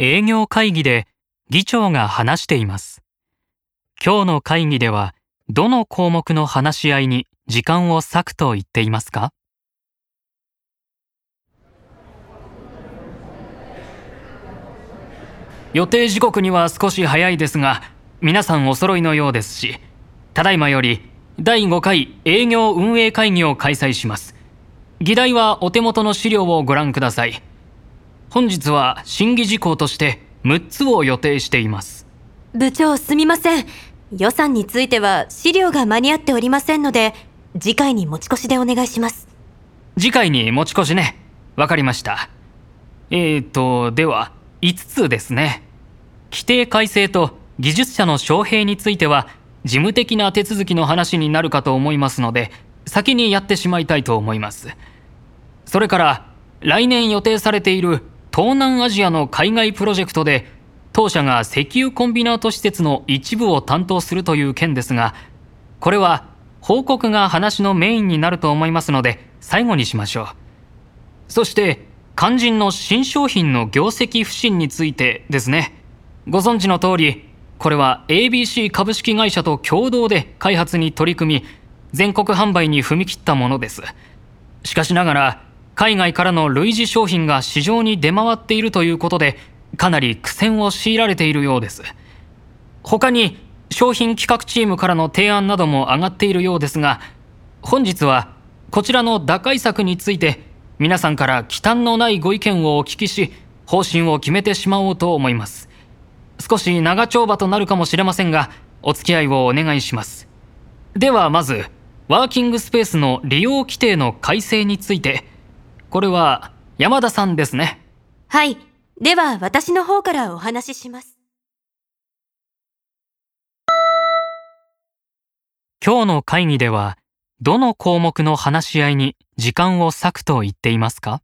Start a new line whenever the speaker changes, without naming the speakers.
営業会議で議長が話しています。今日の会議ではどの項目の話し合いに時間を割くと言っていますか？
予定時刻には少し早いですが皆さんお揃いのようですしただいまより第5回営業運営会議を開催します。議題はお手元の資料をご覧ください。本日は審議事項として6つを予定しています。
部長すみません。予算については資料が間に合っておりませんので次回に持ち越しでお願いします。
次回に持ち越しね。わかりました。えーとでは5つですね。規定改正と技術者の招聘については事務的な手続きの話になるかと思いますので先にやってしまいたいと思います。それから来年予定されている東南アジアの海外プロジェクトで当社が石油コンビナート施設の一部を担当するという件ですがこれは報告が話のメインになると思いますので最後にしましょう。そして肝心の新商品の業績不振についてですね。ご存知の通りこれは ABC 株式会社と共同で開発に取り組み全国販売に踏み切ったものです。しかしながら海外からの類似商品が市場に出回っているということでかなり苦戦を強いられているようです。他に商品企画チームからの提案なども上がっているようですが本日はこちらの打開策について皆さんから忌憚のないご意見をお聞きし方針を決めてしまおうと思います。少し長丁場となるかもしれませんがお付き合いをお願いします。ではまずワーキングスペースの利用規定の改正についてこれは山田さんですね。
はい。では私の方からお話しします。
今日の会議ではどの項目の話し合いに時間を割くと言っていますか？